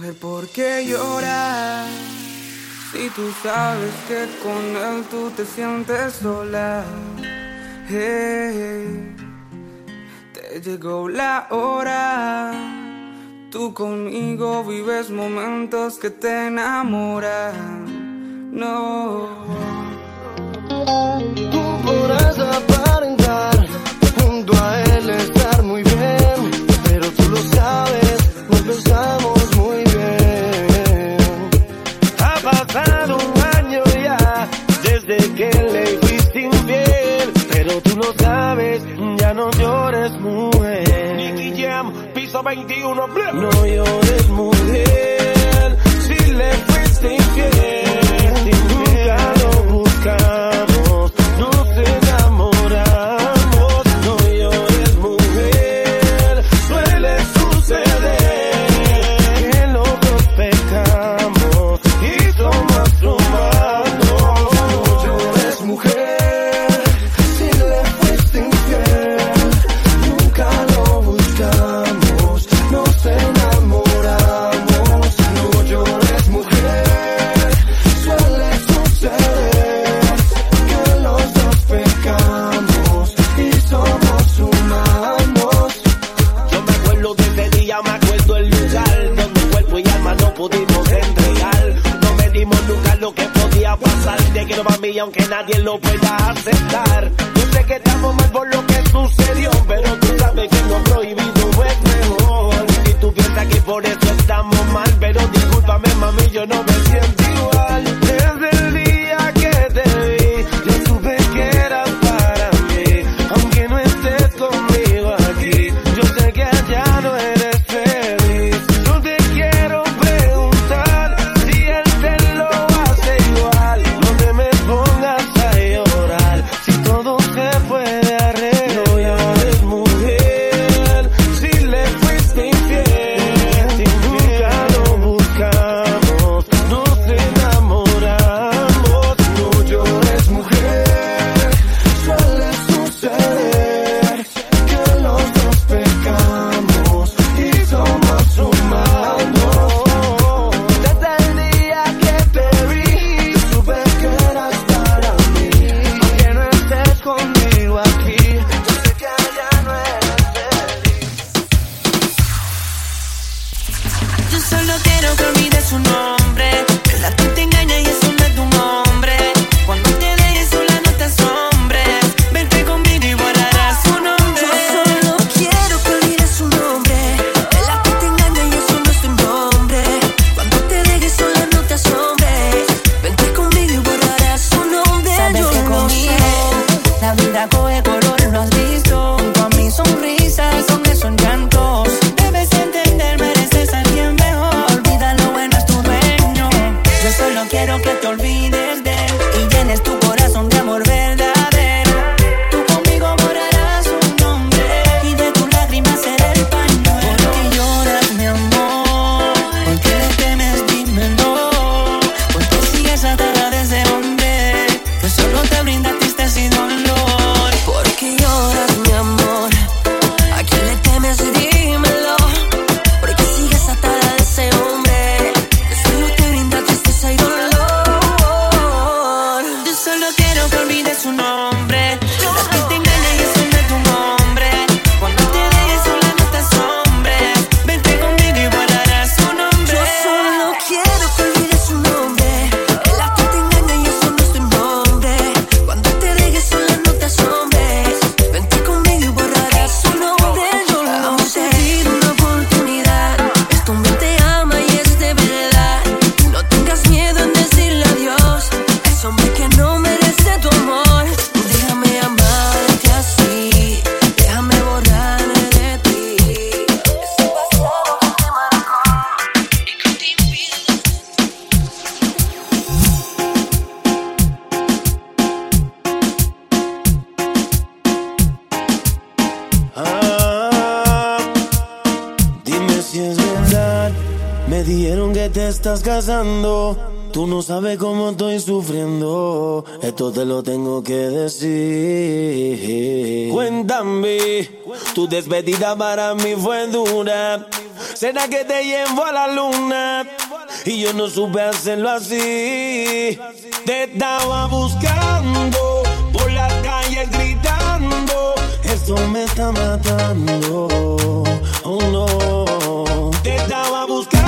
Mujer, ¿por qué lloras? Si tú sabes que con él tú te sientes sola. Te llegó la hora. Tú conmigo vives momentos que te enamoran. No. Tú podrás aparentar junto a él estar muy bien, pero tú lo sabes, no lo. lo sabes, ya no llores, mujer. Nicky Jam, piso 21, bleh. No llores, mujer, si le fuiste infiel, si nunca lo buscas. aunque nadie lo pueda aceptar. Tú no sabes cómo estoy sufriendo. Esto te lo tengo que decir. Cuéntame, tu despedida para mí fue dura. Será que te llevo a la luna. Y yo no supe hacerlo así. Te estaba buscando por las calles gritando. Esto me está matando. Oh no. Te estaba buscando.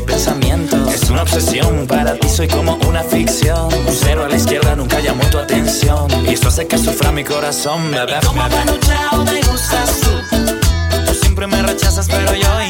mi pensamiento. Es una obsesión, para ti soy como una ficción. Un cero a la izquierda nunca llamó tu atención. Y esto hace que sufra mi corazón, bebé. Como me gustas tú. Tú siempre me rechazas, pero yo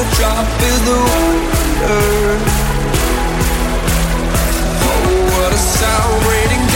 A drop in the water. Oh, what a sound raining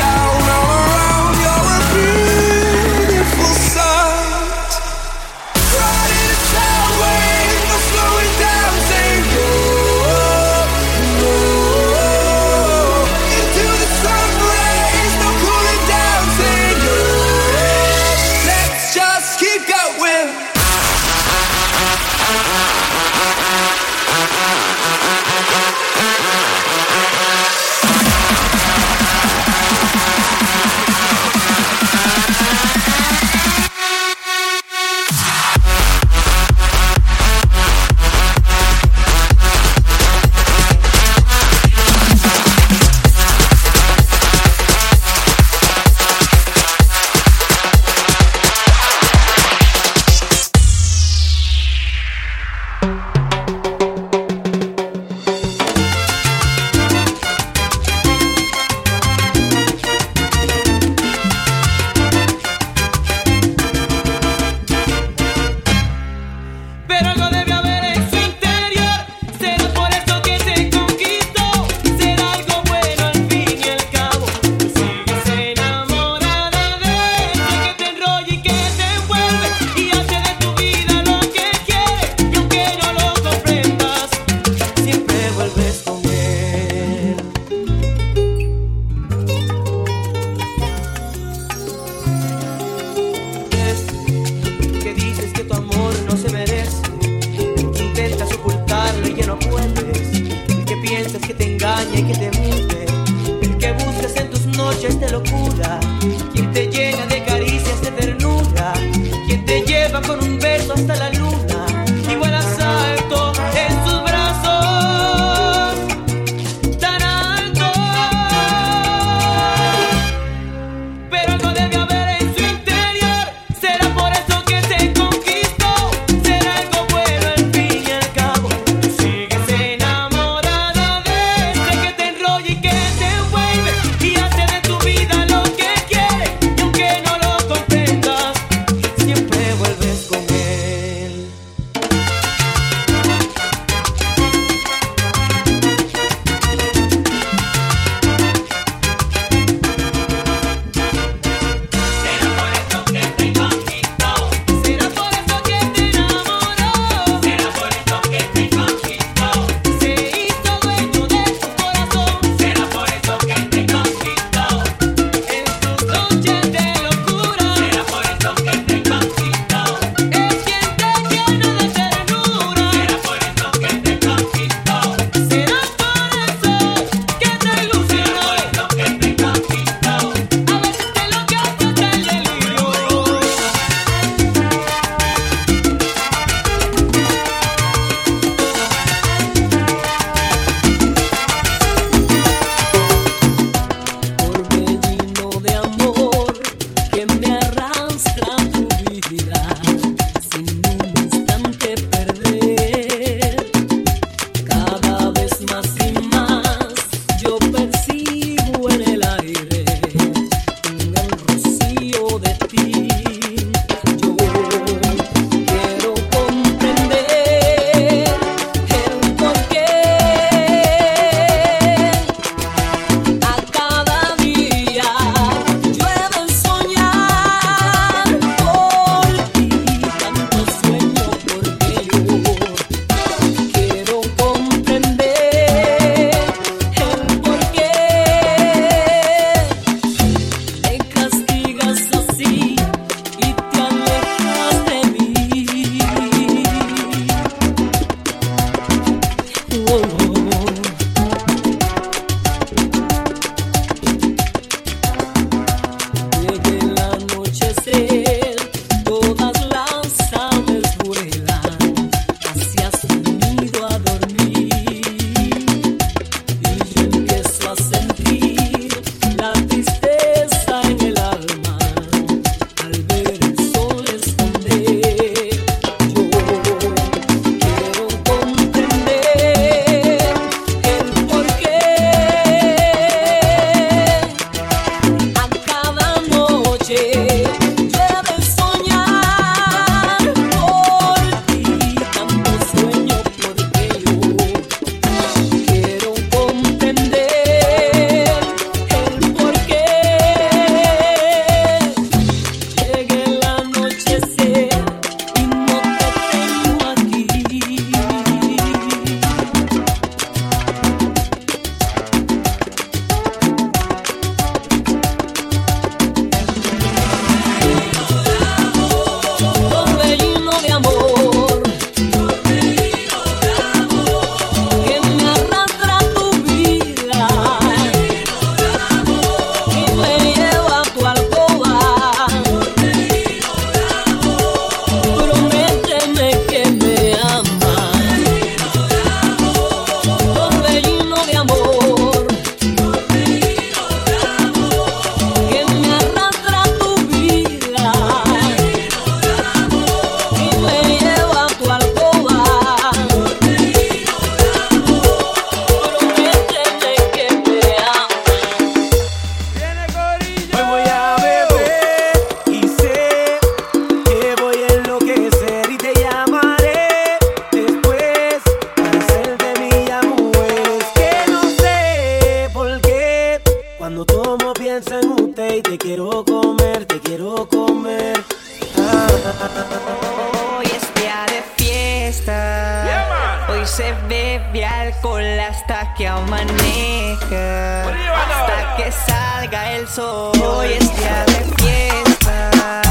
bebí alcohol hasta que amanezca. Hasta que salga el sol. Hoy es día de fiesta.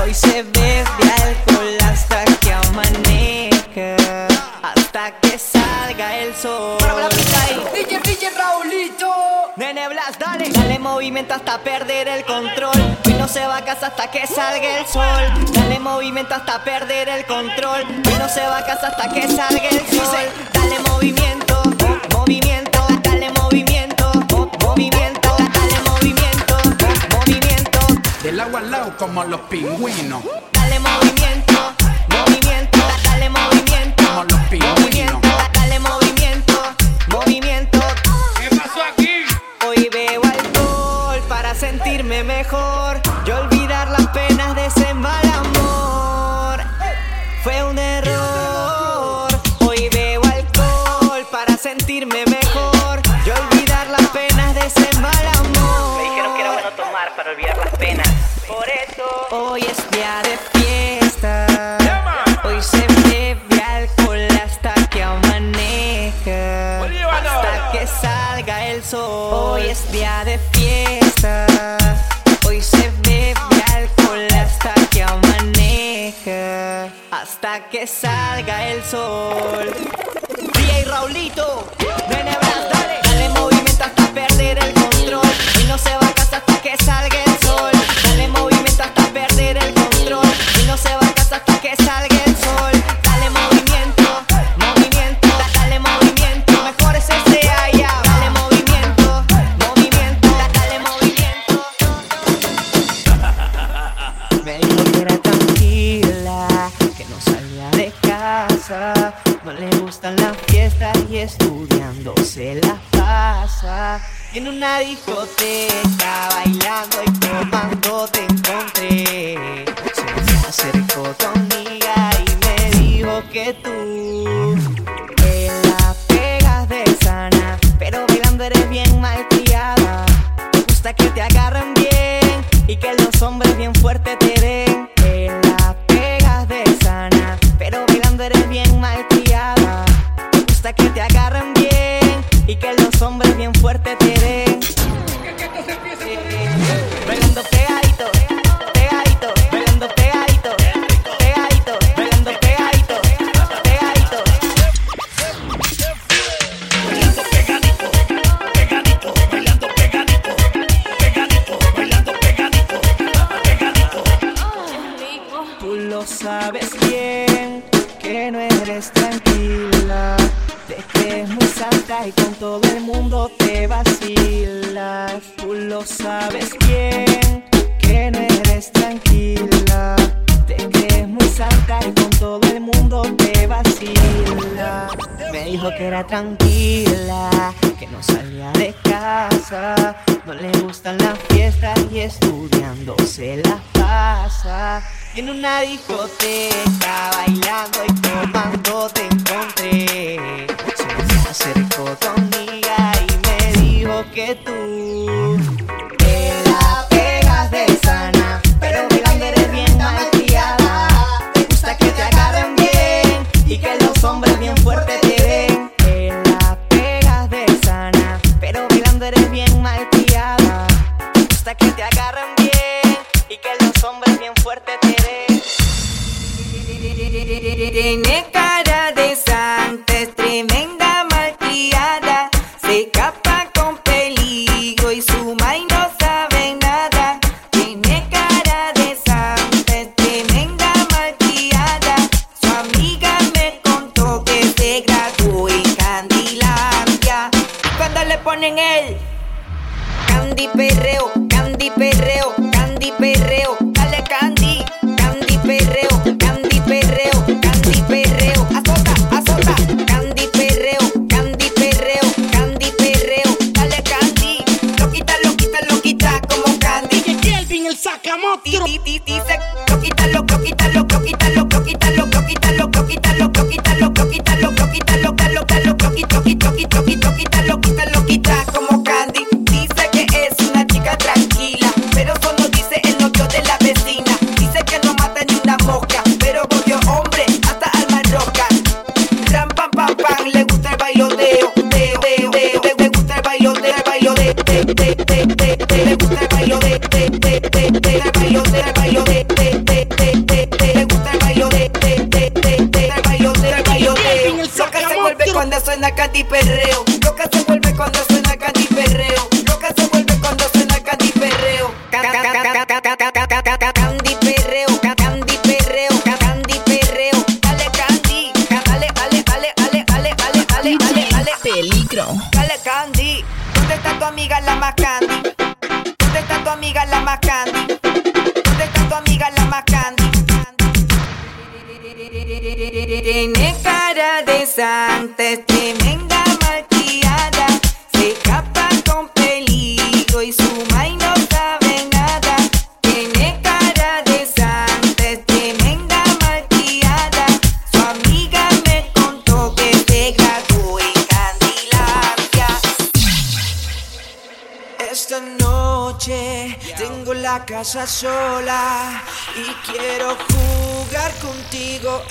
Hoy se bebe alcohol hasta que amanezca. Hasta que salga el sol. Dale, movimiento hasta perder el control. Hoy no se va a casa hasta que salga el sol. Dale movimiento hasta perder el control. Hoy no se va a casa hasta que salga el sol. Dale movimiento, movimiento, dale movimiento, movimiento, dale movimiento, movimiento. Del agua al lado como los pingüinos. Dale movimiento, movimiento, dale movimiento. Como los pingüinos. Dale movimiento. mejor y olvidar las penas de amor. Fue un error. Hoy bebo alcohol para sentirme mejor y olvidar las penas de ese mal amor. Me dijeron que era bueno tomar para olvidar las penas. Por eso hoy es que salga el sol. DJ Raulito. foi você. no le gustan las fiestas y estudiando se las pasa. En una discoteca, bailando y tomando te encontré. Se me acercó tu amiga y me dijo que tú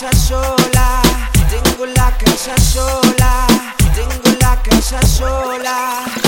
casa sola, tengo la casa sola, tengo la casa sola.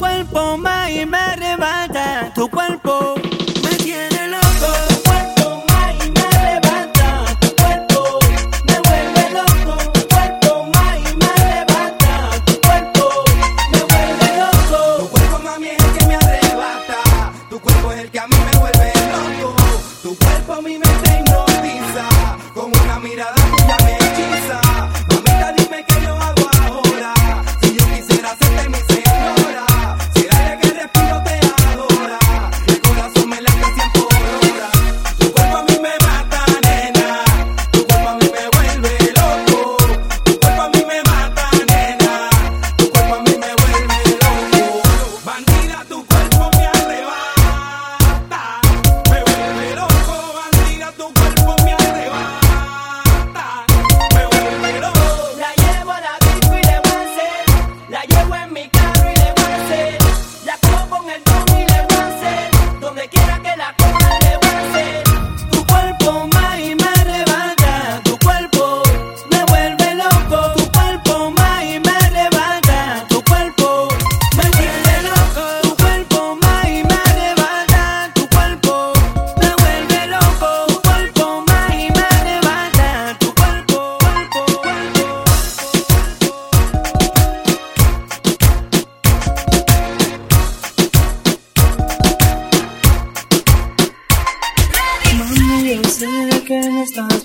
Cuerpo más y me arrebata. Tu cuerpo